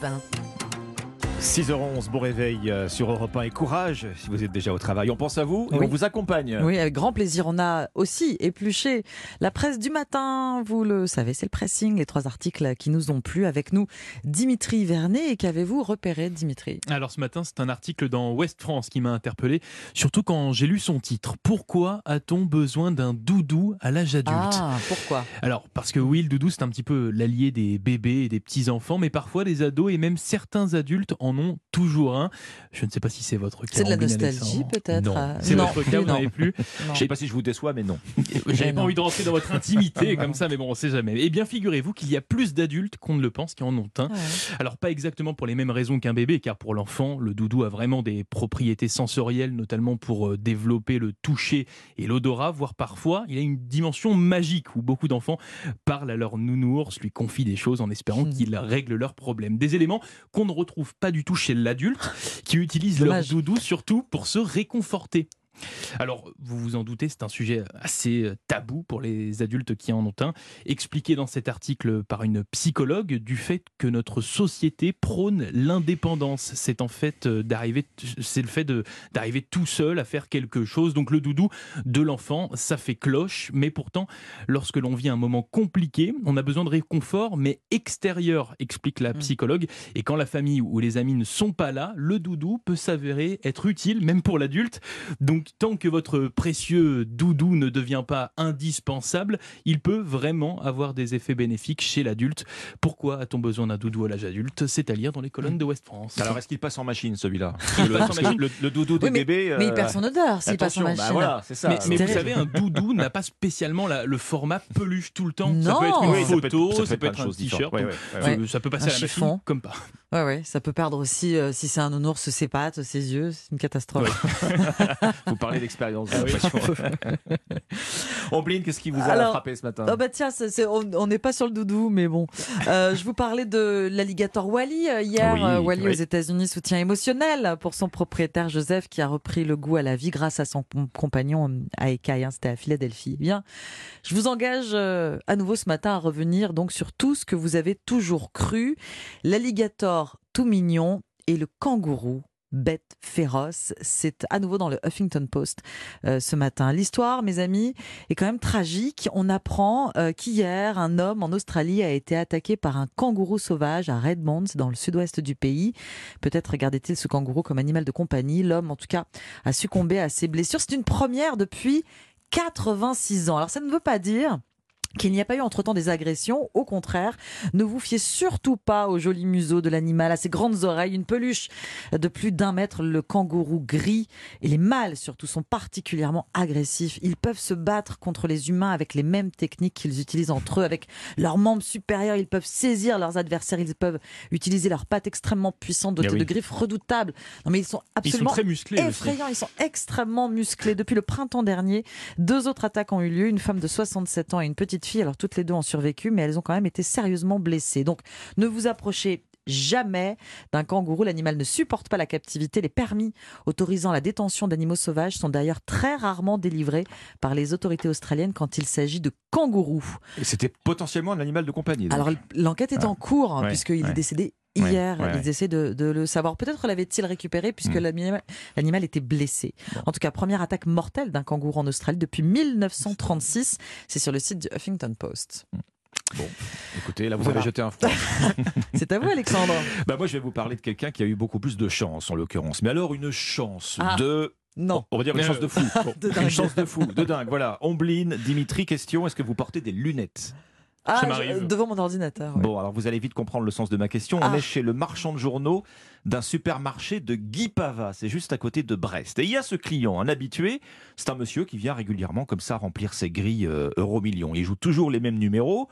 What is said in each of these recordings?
本。6h11, bon réveil euh, sur Europe 1 et courage si vous êtes déjà au travail. On pense à vous et Oui. on vous accompagne. Oui, avec grand plaisir. On a aussi épluché la presse du matin. Vous le savez, c'est le pressing, les trois articles qui nous ont plu. Avec nous, Dimitri Vernet. Et qu'avez-vous repéré, Dimitri? Alors ce matin, c'est un article dans Ouest France qui m'a interpellé, surtout quand j'ai lu son titre. Pourquoi a-t-on besoin d'un doudou à l'âge adulte? Ah, pourquoi? Alors parce que oui, le doudou c'est un petit peu l'allié des bébés et des petits enfants, mais parfois les ados et même certains adultes en ont toujours un. Je ne sais pas si c'est votre cas. C'est de la nostalgie, peut-être euh, c'est votre cas, vous n'en non. avez plus. Non. Je sais pas si je vous déçois, mais non. J'avais pas envie de rentrer dans votre intimité comme ça, mais bon, on sait jamais. Eh bien, figurez-vous qu'il y a plus d'adultes qu'on ne le pense qui en ont un. Ouais. Alors pas exactement pour les mêmes raisons qu'un bébé, car pour l'enfant, le doudou a vraiment des propriétés sensorielles, notamment pour euh, développer le toucher et l'odorat, voire parfois il a une dimension magique où beaucoup d'enfants parlent à leur nounours, lui confient des choses en espérant Hmm. qu'il règle leurs problèmes. Des éléments qu'on ne retrouve pas du tout chez l'adulte, qui utilise leur doudou surtout pour se réconforter. Alors, vous vous en doutez, c'est un sujet assez euh, tabou pour les adultes qui en ont un, expliqué dans cet article par une psychologue du fait que notre société prône l'indépendance. C'est en fait euh, d'arriver, c'est le fait d'arriver tout seul à faire quelque chose. Donc le doudou de l'enfant, ça fait cloche, mais pourtant, lorsque l'on vit un moment compliqué, on a besoin de réconfort, mais extérieur, explique la Mm. psychologue. Et quand la famille ou les amis ne sont pas là, le doudou peut s'avérer être utile, même pour l'adulte. Donc, tant que votre précieux doudou ne devient pas indispensable, il peut vraiment avoir des effets bénéfiques chez l'adulte. Pourquoi a-t-on besoin d'un doudou à l'âge adulte C'est à lire dans les colonnes de West France. Alors, est-ce qu'il passe en machine celui-là Il le, doudou des Oui, mais- bébés. Mais il euh, perd son odeur s'il passe en bah machine. voilà, c'est ça. mais, mais vous savez, un doudou n'a pas spécialement la- le format peluche tout le temps. Ça Non. peut être une Oui, ça peut être- photo, ça ça peut être un t-shirt. Ouais, ouais, euh, Ça peut passer Un à la chiffon. machine comme pas. Ouais, ouais, ça peut perdre aussi, euh, si c'est un nounours, ses pattes, ses yeux. C'est une catastrophe. Vous parlez d'expérience, j'ai Ah l'impression. Ombline, qu'est-ce qui vous a Alors, frappé ce matin Oh bah tiens, on on n'est pas sur le doudou, mais bon. Euh, je vous parlais de l'alligator Wally euh, hier. Oui, Wally oui. aux États-Unis, soutien émotionnel pour son propriétaire Joseph qui a repris le goût à la vie grâce à son com- compagnon à Ecaille. hein, C'était à Philadelphie. Eh Bien, je vous engage euh, à nouveau ce matin à revenir donc sur tout ce que vous avez toujours cru. L'alligator tout mignon et le kangourou bête féroce. C'est à nouveau dans le Huffington Post euh, ce matin. L'histoire, mes amis, est quand même tragique. On apprend euh, qu'hier, un homme en Australie a été attaqué par un kangourou sauvage à Redmond, dans le sud-ouest du pays. Peut-être regardait-il ce kangourou comme animal de compagnie. L'homme, en tout cas, a succombé à ses blessures. C'est une première depuis 86 ans. Alors ça ne veut pas dire qu'il n'y a pas eu entre-temps des agressions. Au contraire, ne vous fiez surtout pas au joli museau de l'animal, à ses grandes oreilles, une peluche de plus d'un mètre, le kangourou gris et les mâles surtout sont particulièrement agressifs. Ils peuvent se battre contre les humains avec les mêmes techniques qu'ils utilisent entre eux, avec leurs membres supérieurs. Ils peuvent saisir leurs adversaires, ils peuvent utiliser leurs pattes extrêmement puissantes, dotées Eh oui. de griffes redoutables. Non mais ils sont Ils sont absolument très musclés aussi. effrayants, ils sont extrêmement musclés. Depuis le printemps dernier, deux autres attaques ont eu lieu, une femme de 67 ans et une petite fille. Alors toutes les deux ont survécu, mais elles ont quand même été sérieusement blessées. Donc ne vous approchez jamais d'un kangourou. L'animal ne supporte pas la captivité. Les permis autorisant la détention d'animaux sauvages sont d'ailleurs très rarement délivrés par les autorités australiennes quand il s'agit de kangourous. Et C'était potentiellement un animal de compagnie. donc. Alors l'enquête est en cours, hein, Ouais, puisqu'il ouais. est décédé hier. ouais, ouais. Ils essaient de, de le savoir. Peut-être l'avait-il récupéré puisque Hmm. l'animal l'animal était blessé. En tout cas, première attaque mortelle d'un kangourou en Australie depuis 1936. C'est sur le site du Huffington Post. Bon, écoutez, là, vous Voilà. avez jeté un froid. C'est à vous, Alexandre. bah, moi, je vais vous parler de quelqu'un qui a eu beaucoup plus de chance, en l'occurrence. Mais alors, une chance Ah. de. Non. On va dire une chance de fou. De une chance de fou, de dingue. Voilà. Ombline, Dimitri, question est-ce que vous portez des lunettes? Ah, je- devant mon ordinateur. ouais. Bon, alors vous allez vite comprendre le sens de ma question. Ah. On est chez le marchand de journaux d'un supermarché de Guy Pava. C'est juste à côté de Brest. Et il y a ce client, un habitué. C'est un monsieur qui vient régulièrement comme ça remplir ses grilles euh, euro millions. Il joue toujours les mêmes numéros.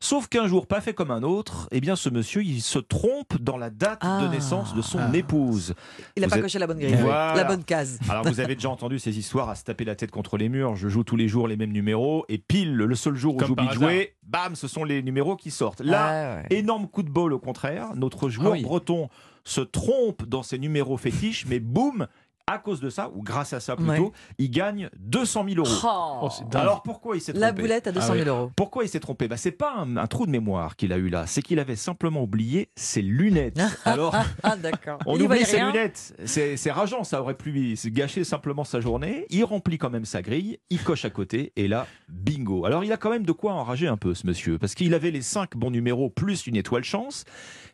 Sauf qu'un jour, pas fait comme un autre, eh bien ce monsieur, il se trompe dans la date de Ah. naissance de son Ah. épouse. Il n'a pas êtes- coché la bonne grille. Voilà. La bonne case. Alors vous avez déjà entendu ces histoires à se taper la tête contre les murs. Je joue tous les jours les mêmes numéros et pile le seul jour où j'oublie de jouer, bam, ce sont les numéros qui sortent. Là, ouais. énorme coup de bol au contraire. Notre joueur Ah oui. breton se trompe dans ses numéros fétiches, mais boum, à cause de ça, ou grâce à ça plutôt, Ouais. il gagne 200 000 euros. Oh. Oh. Alors pourquoi il s'est trompé La boulette à 200 Ah 000 oui. euros. Pourquoi il s'est trompé bah, C'est pas un, un trou de mémoire qu'il a eu là, c'est qu'il avait simplement oublié ses lunettes. Alors, Ah, d'accord. on Il oublie ses rien lunettes. C'est rageant, ça aurait pu gâcher simplement sa journée. Il remplit quand même sa grille, il coche à côté, et là, bingo. Alors il a quand même de quoi enrager un peu ce monsieur, parce qu'il avait les 5 bons numéros plus une étoile chance.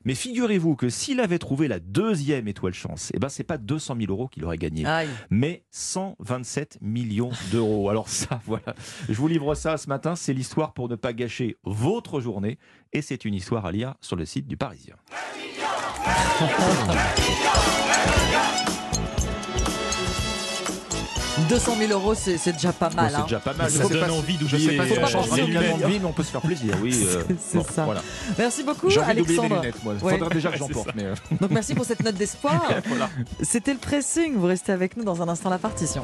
Mais figurez-vous que s'il avait trouvé la deuxième étoile chance, eh ben c'est pas 200 000 euros qu'il aurait gagné Aïe. mais 127 millions d'euros. Alors ça, voilà, je vous livre ça ce matin, c'est l'histoire pour ne pas gâcher votre journée, et c'est une histoire à lire sur le site du Parisien. « 200 000 euros, c'est c'est déjà pas mal. Bon, c'est hein. déjà pas mal. Ça donne envie Je sais d'oublier pas si les- lunettes. on peut se faire plaisir. Oui, euh, C'est- c'est bon, ça. Voilà. Merci beaucoup, Alexandre. faudrait déjà que j'en porte. Mais... euh, Donc merci pour cette note d'espoir. voilà. C'était le pressing. Vous restez avec nous dans un instant la partition.